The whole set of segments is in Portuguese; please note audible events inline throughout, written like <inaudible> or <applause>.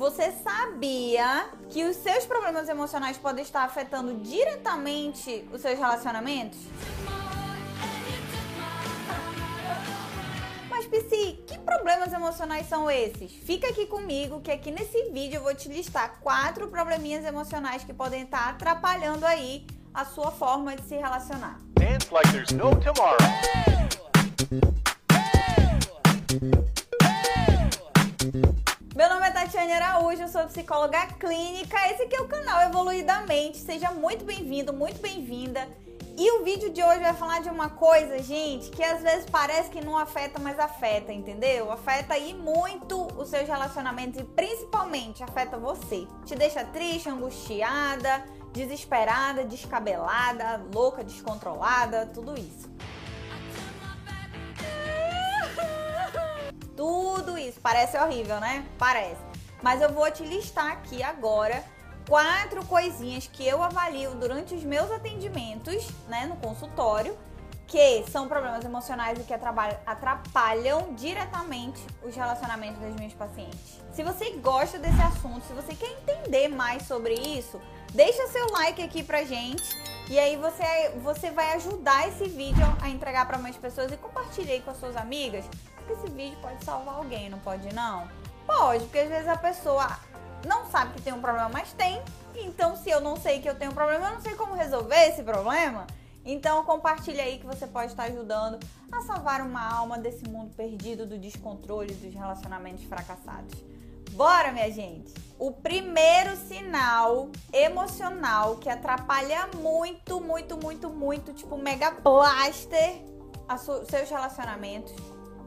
Você sabia que os seus problemas emocionais podem estar afetando diretamente os seus relacionamentos? Mas, Psi, que problemas emocionais são esses? Fica aqui comigo que aqui nesse vídeo eu vou te listar quatro probleminhas emocionais que podem estar atrapalhando aí a sua forma de se relacionar. Dance like there's no tomorrow. Meu Tatiane Araújo, eu sou psicóloga clínica. Esse aqui é o canal Evoluidamente. Seja muito bem-vindo, muito bem-vinda. E o vídeo de hoje vai falar de uma coisa, gente, que às vezes parece que não afeta, mas afeta, entendeu? Afeta aí muito os seus relacionamentos e principalmente afeta você. Te deixa triste, angustiada, desesperada, descabelada, louca, descontrolada, tudo isso. <laughs> Tudo isso. Parece horrível, né? Parece. Mas eu vou te listar aqui agora quatro coisinhas que eu avalio durante os meus atendimentos, né, no consultório, que são problemas emocionais e que atrapalham diretamente os relacionamentos das minhas pacientes. Se você gosta desse assunto, se você quer entender mais sobre isso, deixa seu like aqui pra gente e aí você, você vai ajudar esse vídeo a entregar para mais pessoas e compartilhe aí com as suas amigas, porque esse vídeo pode salvar alguém, não pode não? Pode, porque às vezes a pessoa não sabe que tem um problema, mas tem. Então, se eu não sei que eu tenho um problema, eu não sei como resolver esse problema. Então, compartilhe aí que você pode estar ajudando a salvar uma alma desse mundo perdido do descontrole dos relacionamentos fracassados. Bora, minha gente! O primeiro sinal emocional que atrapalha muito, muito, muito, muito, tipo mega blaster, seus relacionamentos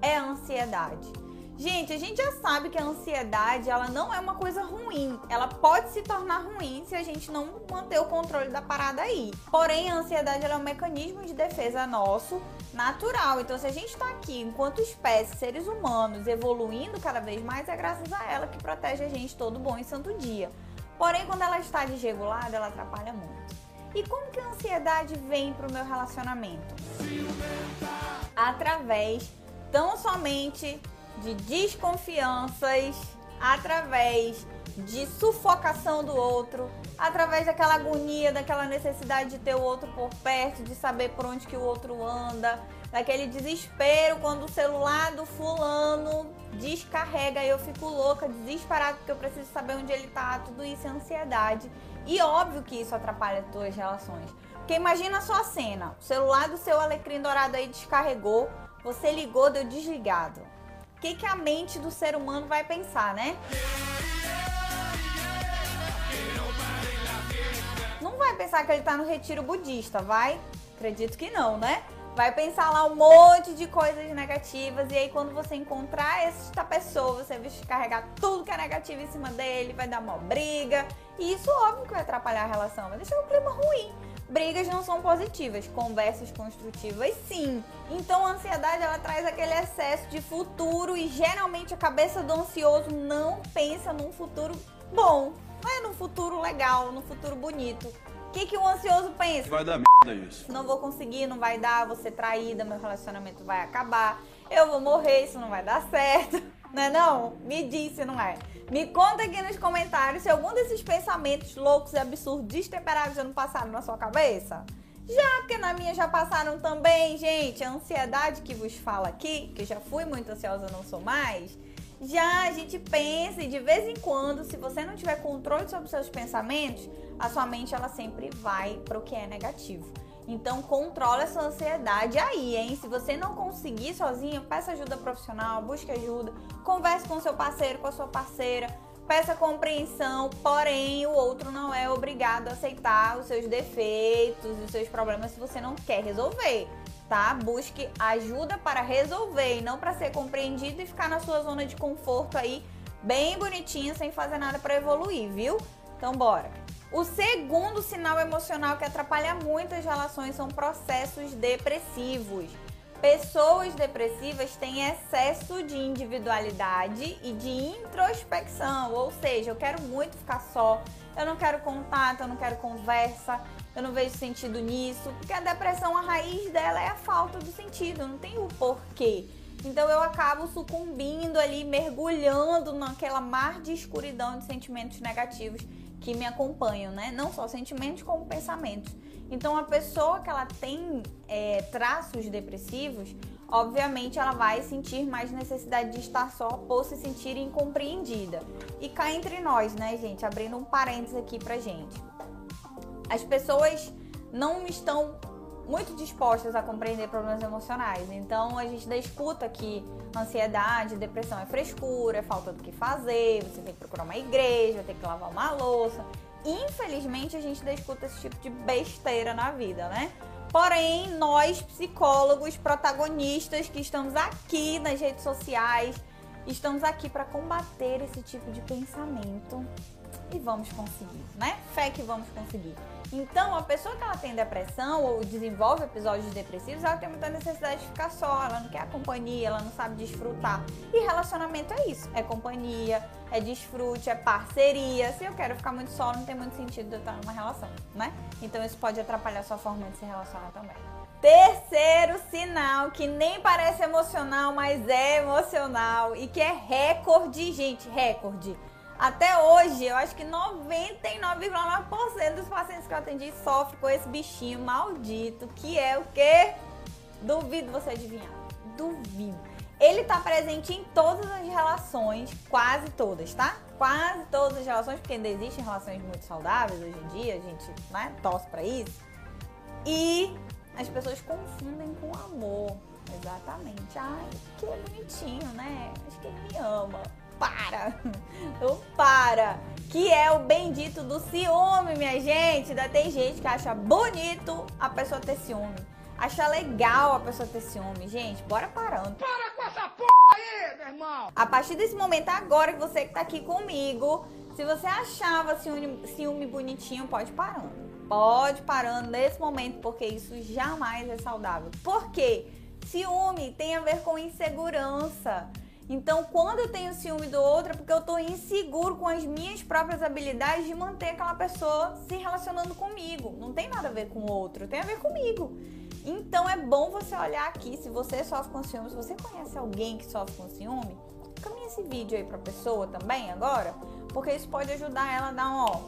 é a ansiedade. Gente, a gente já sabe que a ansiedade, ela não é uma coisa ruim. Ela pode se tornar ruim se a gente não manter o controle da parada aí. Porém, a ansiedade é um mecanismo de defesa nosso, natural. Então, se a gente está aqui enquanto espécie, seres humanos, evoluindo cada vez mais, é graças a ela que protege a gente todo bom e santo dia. Porém, quando ela está desregulada, ela atrapalha muito. E como que a ansiedade vem para o meu relacionamento? Através tão somente de desconfianças, através de sufocação do outro, através daquela agonia, daquela necessidade de ter o outro por perto, de saber por onde que o outro anda, daquele desespero quando o celular do fulano descarrega e eu fico louca, desesperada porque eu preciso saber onde ele tá, tudo isso é ansiedade. E óbvio que isso atrapalha as tuas relações. Porque imagina só a cena, o celular do seu alecrim dourado aí descarregou, você ligou, deu desligado que, que a mente do ser humano vai pensar, né? Não vai pensar que ele tá no retiro budista, vai? Acredito que não, né? Vai pensar lá um monte de coisas negativas e aí quando você encontrar esta pessoa, você vai carregar tudo que é negativo em cima dele, vai dar uma briga. E isso óbvio que vai atrapalhar a relação, vai deixar o clima ruim. Brigas não são positivas, conversas construtivas sim. Então a ansiedade ela traz aquele excesso de futuro e geralmente a cabeça do ansioso não pensa num futuro bom, não é num futuro legal, num futuro bonito. O que, que o ansioso pensa? Vai dar merda isso. Não vou conseguir, não vai dar, vou ser traída, meu relacionamento vai acabar, eu vou morrer, isso não vai dar certo. Não é não? Me disse, não é? Me conta aqui nos comentários se algum desses pensamentos loucos e absurdos, destemperados já não passaram na sua cabeça. Já, porque na minha já passaram também, gente. A ansiedade que vos fala aqui, que já fui muito ansiosa, não sou mais. Já a gente pensa e de vez em quando, se você não tiver controle sobre seus pensamentos, a sua mente ela sempre vai para o que é negativo. Então controla essa ansiedade aí, hein? Se você não conseguir sozinho, peça ajuda profissional, busque ajuda, converse com seu parceiro, com a sua parceira, peça compreensão, porém o outro não é obrigado a aceitar os seus defeitos, os seus problemas se você não quer resolver, tá? Busque ajuda para resolver e não para ser compreendido e ficar na sua zona de conforto aí, bem bonitinho, sem fazer nada para evoluir, viu? Então bora. O segundo sinal emocional que atrapalha muito as relações são processos depressivos. Pessoas depressivas têm excesso de individualidade e de introspecção, ou seja, eu quero muito ficar só, eu não quero contato, eu não quero conversa, eu não vejo sentido nisso, porque a depressão, a raiz dela é a falta do sentido, não tem o porquê. Então eu acabo sucumbindo ali, mergulhando naquela mar de escuridão de sentimentos negativos que me acompanham, né? Não só sentimentos como pensamentos. Então a pessoa que ela tem é, traços depressivos, obviamente ela vai sentir mais necessidade de estar só por se sentir incompreendida. E cá entre nós, né, gente? Abrindo um parênteses aqui pra gente. As pessoas não estão muito dispostas a compreender problemas emocionais. Então a gente escuta que ansiedade, depressão é frescura, é falta do que fazer, você tem que procurar uma igreja, tem que lavar uma louça. Infelizmente a gente escuta esse tipo de besteira na vida, né? Porém, nós psicólogos, protagonistas que estamos aqui nas redes sociais, estamos aqui para combater esse tipo de pensamento e vamos conseguir, né? Fé que vamos conseguir. Então, a pessoa que ela tem depressão ou desenvolve episódios depressivos, ela tem muita necessidade de ficar só, ela não quer a companhia, ela não sabe desfrutar. E relacionamento é isso, é companhia, é desfrute, é parceria. Se eu quero ficar muito só, não tem muito sentido eu estar numa relação, né? Então, isso pode atrapalhar sua forma de se relacionar também. Terceiro sinal que nem parece emocional, mas é emocional e que é recorde, gente, recorde até hoje, eu acho que 99,9% dos pacientes que eu atendi sofrem com esse bichinho maldito, que é o quê? Duvido você adivinhar. Duvido. Ele está presente em todas as relações, quase todas, tá? Quase todas as relações, porque ainda existem relações muito saudáveis hoje em dia, a gente né, torce para isso. E as pessoas confundem com amor. Exatamente. Ai, que bonitinho, né? Acho que ele me ama para. Não para. Que é o bendito do ciúme, minha gente. Ainda tem gente que acha bonito a pessoa ter ciúme. Acha legal a pessoa ter ciúme. Gente, bora parando. Para com essa porra aí, meu irmão! A partir desse momento, agora que você que tá aqui comigo, se você achava ciúme, ciúme bonitinho, pode parando. Pode parando nesse momento, porque isso jamais é saudável. Por quê? Ciúme tem a ver com insegurança. Então, quando eu tenho ciúme do outro, é porque eu estou inseguro com as minhas próprias habilidades de manter aquela pessoa se relacionando comigo. Não tem nada a ver com o outro, tem a ver comigo. Então, é bom você olhar aqui, se você sofre com ciúme, se você conhece alguém que sofre com ciúme, caminha esse vídeo aí para a pessoa também agora, porque isso pode ajudar ela a dar um, ó,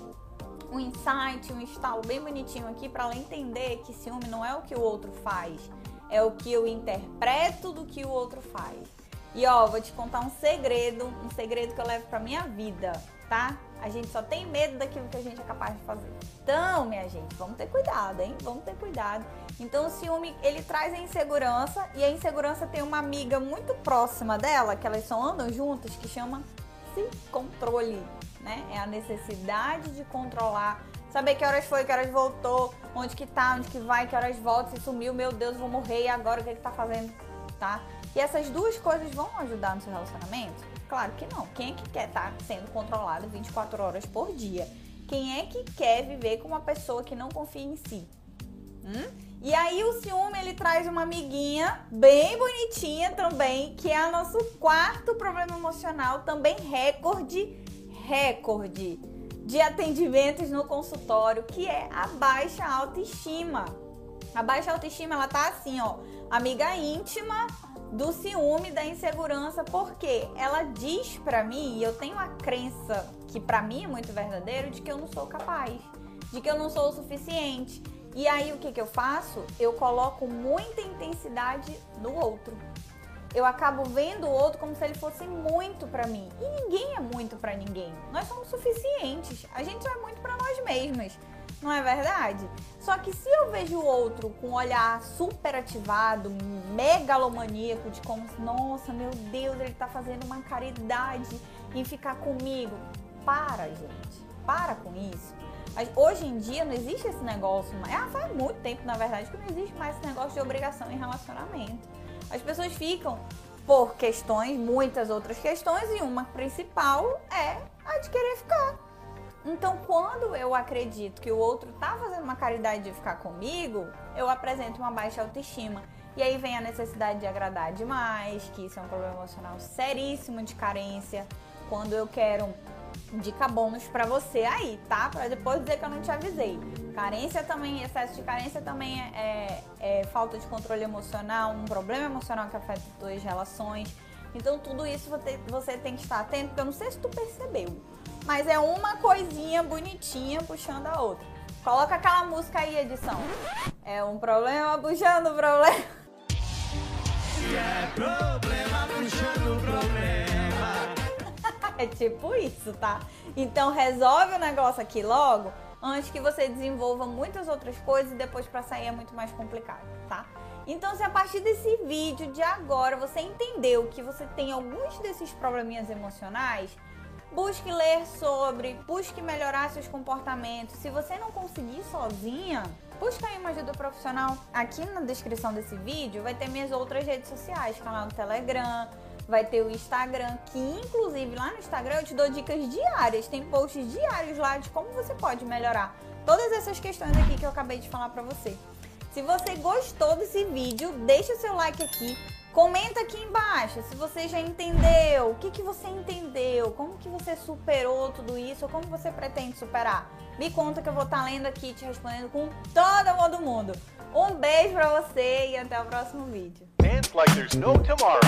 um insight, um estalo bem bonitinho aqui para ela entender que ciúme não é o que o outro faz, é o que eu interpreto do que o outro faz. E ó, vou te contar um segredo, um segredo que eu levo pra minha vida, tá? A gente só tem medo daquilo que a gente é capaz de fazer. Então, minha gente, vamos ter cuidado, hein? Vamos ter cuidado. Então, o ciúme, ele traz a insegurança e a insegurança tem uma amiga muito próxima dela, que elas só andam juntas, que chama se controle, né? É a necessidade de controlar saber que horas foi, que horas voltou, onde que tá, onde que vai, que horas volta, se sumiu, meu Deus, vou morrer e agora o que ele tá fazendo, tá? E essas duas coisas vão ajudar no seu relacionamento? Claro que não. Quem é que quer estar tá sendo controlado 24 horas por dia? Quem é que quer viver com uma pessoa que não confia em si? Hum? E aí o ciúme ele traz uma amiguinha bem bonitinha também, que é o nosso quarto problema emocional, também recorde, recorde de atendimentos no consultório, que é a baixa autoestima. A baixa autoestima ela tá assim, ó, amiga íntima do ciúme, da insegurança, porque ela diz para mim, e eu tenho a crença que para mim é muito verdadeiro, de que eu não sou capaz, de que eu não sou o suficiente. E aí o que, que eu faço? Eu coloco muita intensidade no outro. Eu acabo vendo o outro como se ele fosse muito para mim. E ninguém é muito para ninguém. Nós somos suficientes. A gente é muito para nós mesmas não é verdade? Só que se eu vejo o outro com um olhar super ativado, megalomaníaco, de como, nossa, meu Deus, ele tá fazendo uma caridade em ficar comigo. Para, gente. Para com isso. Hoje em dia não existe esse negócio, ah, faz muito tempo, na verdade, que não existe mais esse negócio de obrigação em relacionamento. As pessoas ficam por questões, muitas outras questões, e uma principal é a de querer ficar. Então, quando eu acredito que o outro tá fazendo uma caridade de ficar comigo, eu apresento uma baixa autoestima. E aí vem a necessidade de agradar demais, que isso é um problema emocional seríssimo de carência. Quando eu quero Dica bônus para você aí, tá? Para depois dizer que eu não te avisei. Carência também, excesso de carência também é, é, é falta de controle emocional, um problema emocional que afeta as tuas relações. Então tudo isso você, você tem que estar atento, porque eu não sei se tu percebeu, mas é uma coisinha bonitinha puxando a outra. Coloca aquela música aí, edição. É um problema puxando o problema. É problema puxando problema. é tipo isso, tá? Então resolve o negócio aqui logo, antes que você desenvolva muitas outras coisas e depois para sair é muito mais complicado, tá? Então, se a partir desse vídeo de agora você entendeu que você tem alguns desses probleminhas emocionais, busque ler sobre, busque melhorar seus comportamentos. Se você não conseguir sozinha, busca aí uma ajuda profissional. Aqui na descrição desse vídeo vai ter minhas outras redes sociais, canal do Telegram, vai ter o Instagram, que inclusive lá no Instagram eu te dou dicas diárias, tem posts diários lá de como você pode melhorar todas essas questões aqui que eu acabei de falar pra você. Se você gostou desse vídeo, deixa seu like aqui. Comenta aqui embaixo se você já entendeu, o que, que você entendeu, aconteceu? Como que você superou tudo isso? Como você pretende superar? Me conta que eu vou estar lendo aqui te respondendo com todo mundo. Um beijo pra você e até o próximo vídeo. Dance like there's no tomorrow.